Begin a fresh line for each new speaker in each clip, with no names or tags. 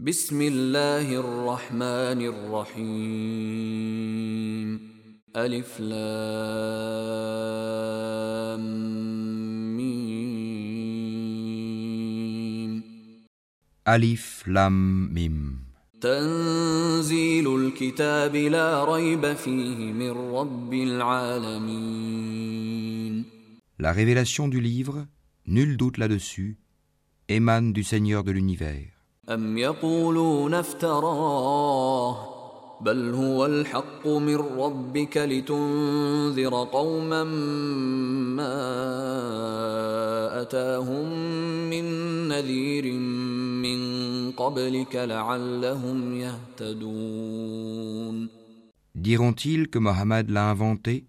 بسم الله الرحمن الرحيم ألف لام ميم
Alif Lam Mim.
تنزيل الكتاب لا ريب فيه من رب العالمين
La révélation du livre, nul doute là-dessus, émane du Seigneur de l'univers.
أم يقولون افتراه بل هو الحق من ربك لتنذر قوما ما أتاهم من نذير من قبلك لعلهم يهتدون
Diront-ils que Mohammed l'a inventé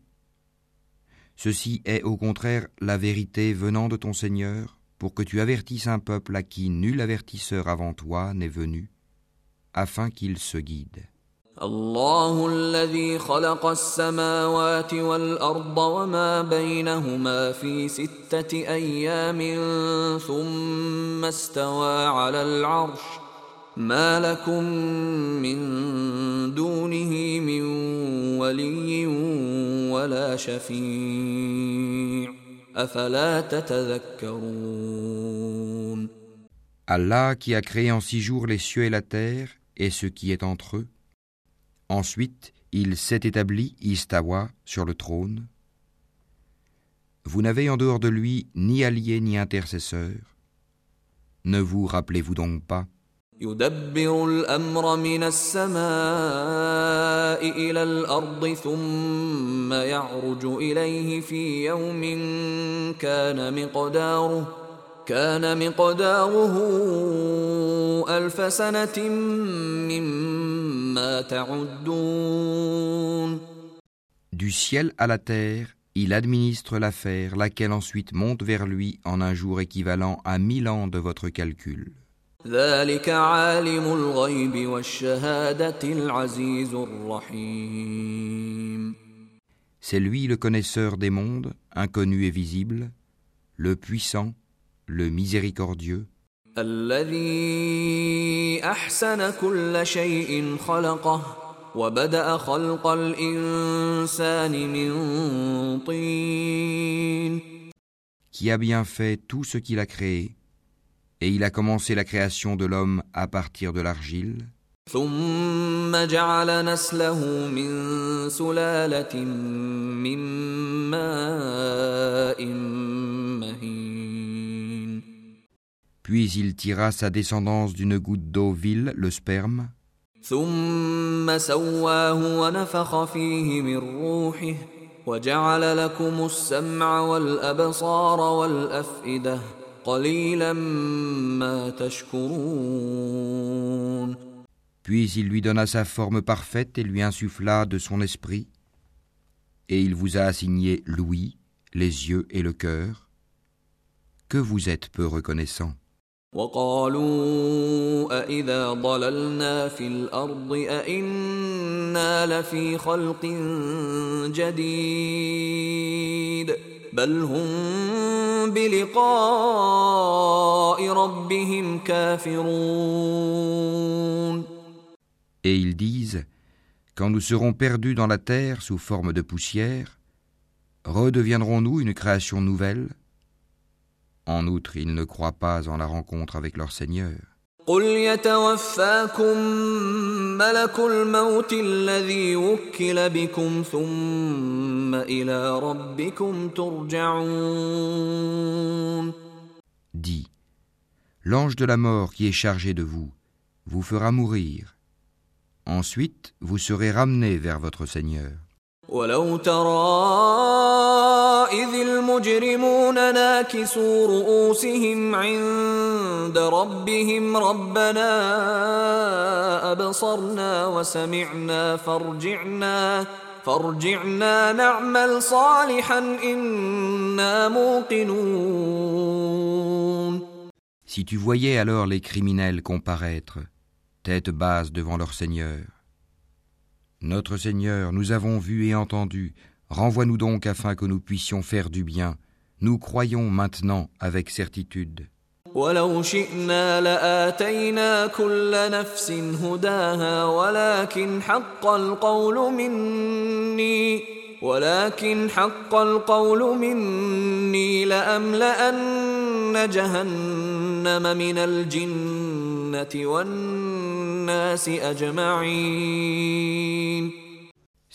Ceci est au contraire la vérité venant de ton Seigneur pour que tu avertisses un peuple à qui nul avertisseur avant toi n'est venu, afin qu'il se guide.
الله الذي خلق السماوات والأرض وما بينهما في ستة أيام ثم استوى على العرش ما لكم من دونه من ولي ولا شفيع أفلا تتذكرون
Allah qui a créé en six jours les cieux et la terre et ce qui est entre eux. Ensuite, il s'est établi, Istawa, sur le trône. Vous n'avez en dehors de lui ni allié ni intercesseur. Ne vous rappelez-vous donc pas
يدبر الأمر من السماء إلى الأرض ثم يعرج إليه في يوم كان مقداره كان مقداره ألف سنة مما تعدون
Du ciel à la terre, il administre l'affaire, laquelle ensuite monte vers lui en un jour équivalent à mille ans de votre calcul.
ذلك عالم الغيب والشهادة العزيز الرحيم
C'est lui le connaisseur des mondes, inconnu et visible, le puissant, le miséricordieux,
الذي احسن كل شيء خلقه وبدا خلق الانسان من طين
qui a bien fait tout ce qu'il a créé, et il a commencé la création de l'homme à partir de l'argile. Puis il tira sa descendance d'une goutte d'eau vile, le sperme.
ثم سواه ونفخ فيه من روحه وجعل لكم السمع والابصار والافئده قليلا ما تشكرون
puis il lui donna sa forme parfaite et lui insuffla de son esprit, et il vous a assigné l'ouïe, les yeux et le cœur, que vous êtes peu reconnaissant.
وقالوا أإذا ضللنا في الأرض أإنا لفي خلق جديد بل هم بلقاء ربهم كافرون
Et ils disent, quand nous serons perdus dans la terre sous forme de poussière, redeviendrons-nous une création nouvelle En outre, ils ne croient pas en la rencontre avec leur Seigneur.
قل يتوفاكم ملك الموت الذي وكل بكم ثم إلى ربكم ترجعون
Dis, l'ange de la mort qui est chargé de vous vous fera mourir. Ensuite, vous serez ramenés vers votre Seigneur.
ولو ترى إذ المجرمون ناكسوا رؤوسهم عند ربهم ربنا أبصرنا وسمعنا فارجعنا فارجعنا نعمل صالحا إنا موقنون
Si tu voyais alors les criminels comparaître, tête basse devant leur Seigneur. Notre Seigneur, nous avons vu et entendu, renvoie-nous donc afin que nous puissions faire du bien. Nous croyons maintenant avec certitude.
ولو شئنا لآتينا كل نفس هداها ولكن حق القول مني ولكن حق القول مني لأملأن جهنم من الجنة والناس أجمعين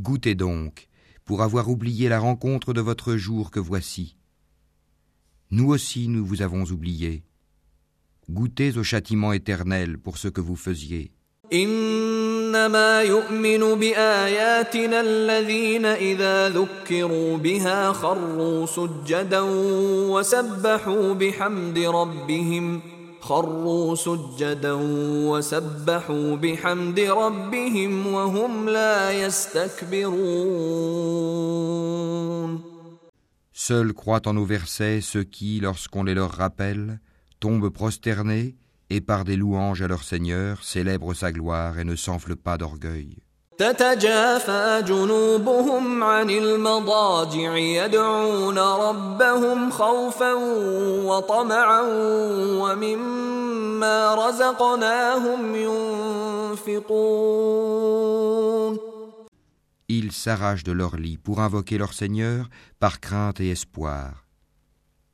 Goûtez donc, pour avoir oublié la rencontre de votre jour que voici. Nous aussi nous vous avons oublié. Goûtez au châtiment éternel pour ce que vous faisiez.
إنما يؤمن بآياتنا الذين إذا ذكروا بها خروا سجدا وسبحوا بحمد ربهم خروا سجدا وسبحوا بحمد ربهم وهم لا يستكبرون
Seuls croient en nos versets ceux qui, lorsqu'on les leur rappelle, tombent prosternés et par des louanges à leur Seigneur célèbrent sa gloire et ne s'enflent pas d'orgueil.
تتجافى جنوبهم عن المضاجع يدعون ربهم خوفا وطمعا ومما رزقناهم ينفقون
Ils s'arrachent de leur lit pour invoquer leur Seigneur par crainte et espoir,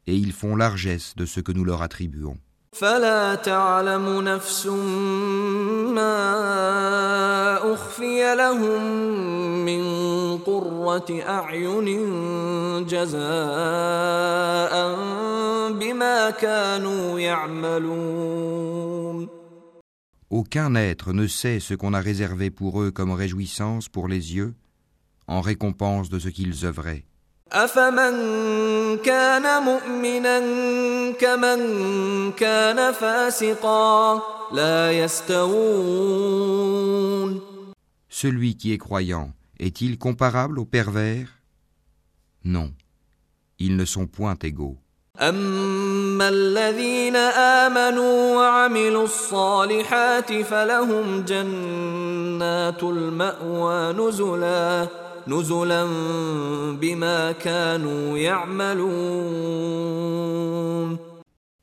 et ils font largesse de ce que nous leur attribuons.
فلا تعلم نفس ما أخفي لهم من قرة أعين جزاء بما كانوا يعملون
Aucun être ne sait ce qu'on a réservé pour eux comme réjouissance pour les yeux, en récompense de ce qu'ils œuvraient.
أفمن كان مؤمنا كمن كان فاسقا لا يستوون
Celui qui est croyant est-il comparable au pervers Non, ils ne sont point égaux.
أما الذين آمنوا وعملوا الصالحات فلهم جنات المأوى نزلا نزلا بما كانوا يعملون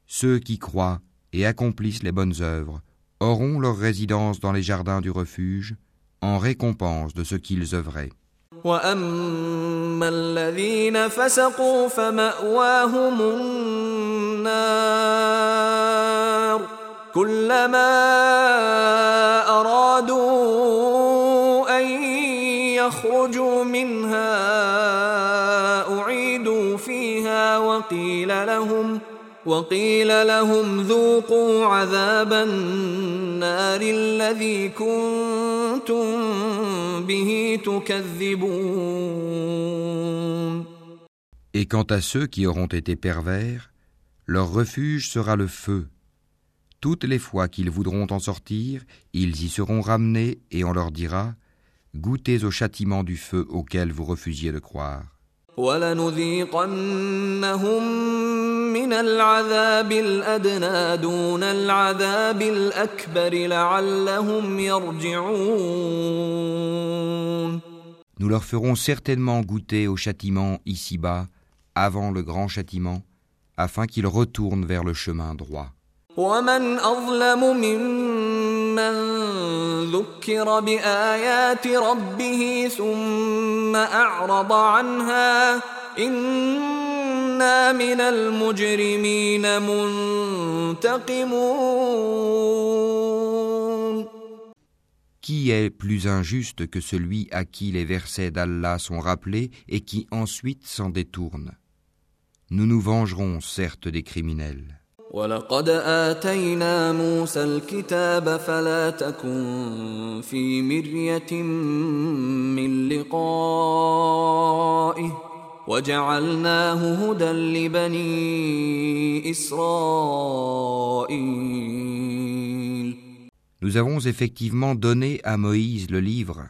Ceux qui croient et accomplissent les bonnes œuvres auront leur résidence dans les jardins du refuge en récompense de ce qu'ils œuvraient.
واما الذين فسقوا فماواهم النار كلما ارادوا ان يخرجوا منها اعيدوا فيها وقيل لهم وقيل لهم ذوقوا عذاب النار الذي كنتم به تكذبون
Et quant à ceux qui auront été pervers, leur refuge sera le feu. Toutes les fois qu'ils voudront en sortir, ils y seront ramenés et on leur dira goûtez au châtiment du feu auquel vous refusiez de croire. Nous leur ferons certainement goûter au châtiment ici-bas, avant le grand châtiment, afin qu'ils retournent vers le chemin droit.
ومن أظلم ممن ذكر بآيات ربه ثم أعرض عنها إنا من المجرمين منتقمون
Qui est plus injuste que celui à qui les versets d'Allah sont rappelés et qui ensuite s'en détourne Nous nous vengerons certes des criminels.
ولقد آتينا موسى الكتاب فلا تكن في مرية من لقائه وجعلناه هدى لبني إسرائيل
Nous avons effectivement donné à Moïse le livre.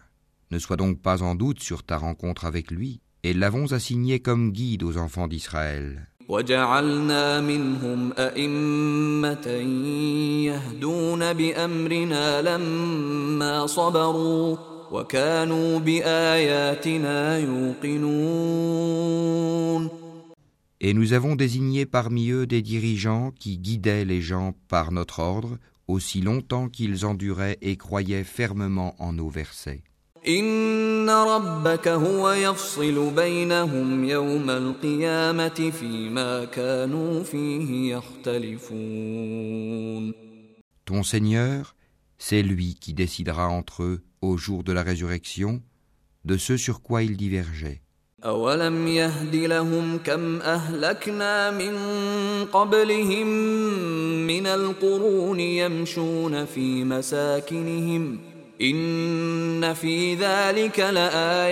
Ne sois donc pas en doute sur ta rencontre avec lui, et l'avons assigné comme guide aux enfants d'Israël.
وجعلنا منهم أئمة يهدون بأمرنا لما صبروا وكانوا بآياتنا يوقنون
Et nous avons désigné parmi eux des dirigeants qui guidaient les gens par notre ordre aussi longtemps qu'ils enduraient et croyaient fermement en nos versets.
إن ربك هو يفصل بينهم يوم القيامة فيما كانوا فيه يختلفون
Ton Seigneur, c'est lui qui décidera entre eux au jour de la résurrection de ce sur quoi ils divergeaient.
أولم يهد لهم كم أهلكنا من قبلهم من القرون يمشون في مساكنهم إن في ذلك لآيات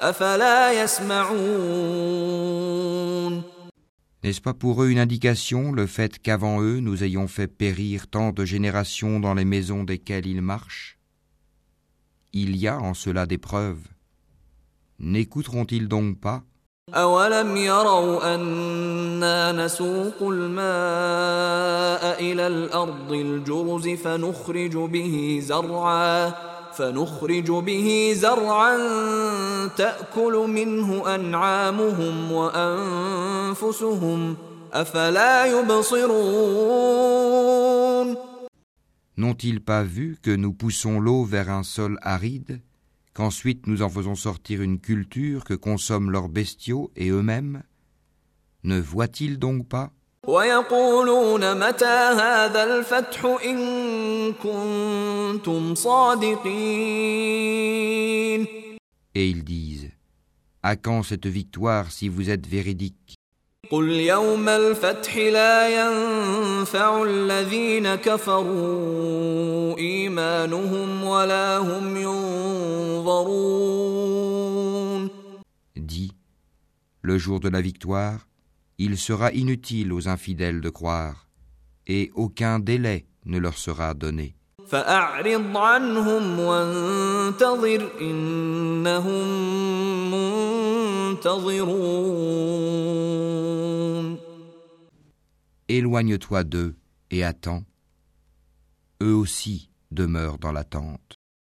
أفلا يسمعون
N'est-ce pas pour eux une indication le fait qu'avant eux nous ayons fait périr tant de générations dans les maisons desquelles ils marchent Il y a en cela des preuves. N'écouteront-ils donc pas
أولم يروا أنا نسوق الماء إلى الأرض الجرز فنخرج به زرعا فنخرج به زرعا تأكل منه أنعامهم وأنفسهم أفلا يبصرون
N'ont-ils pas vu que nous poussons l'eau vers un sol aride, qu'ensuite nous en faisons sortir une culture que consomment leurs bestiaux et eux-mêmes. Ne voient-ils donc pas? Et ils disent, à quand cette victoire si vous êtes véridique?
قل يوم الفتح لا ينفع الذين كفروا إيمانهم ولا هم ينظرون
Dis Le jour de la victoire, il sera inutile aux infidèles de croire, et aucun délai ne leur sera donné.
فأعرض عنهم وانتظر إنهم منتظرون
Éloigne-toi d'eux et attends. Eux aussi demeurent dans l'attente.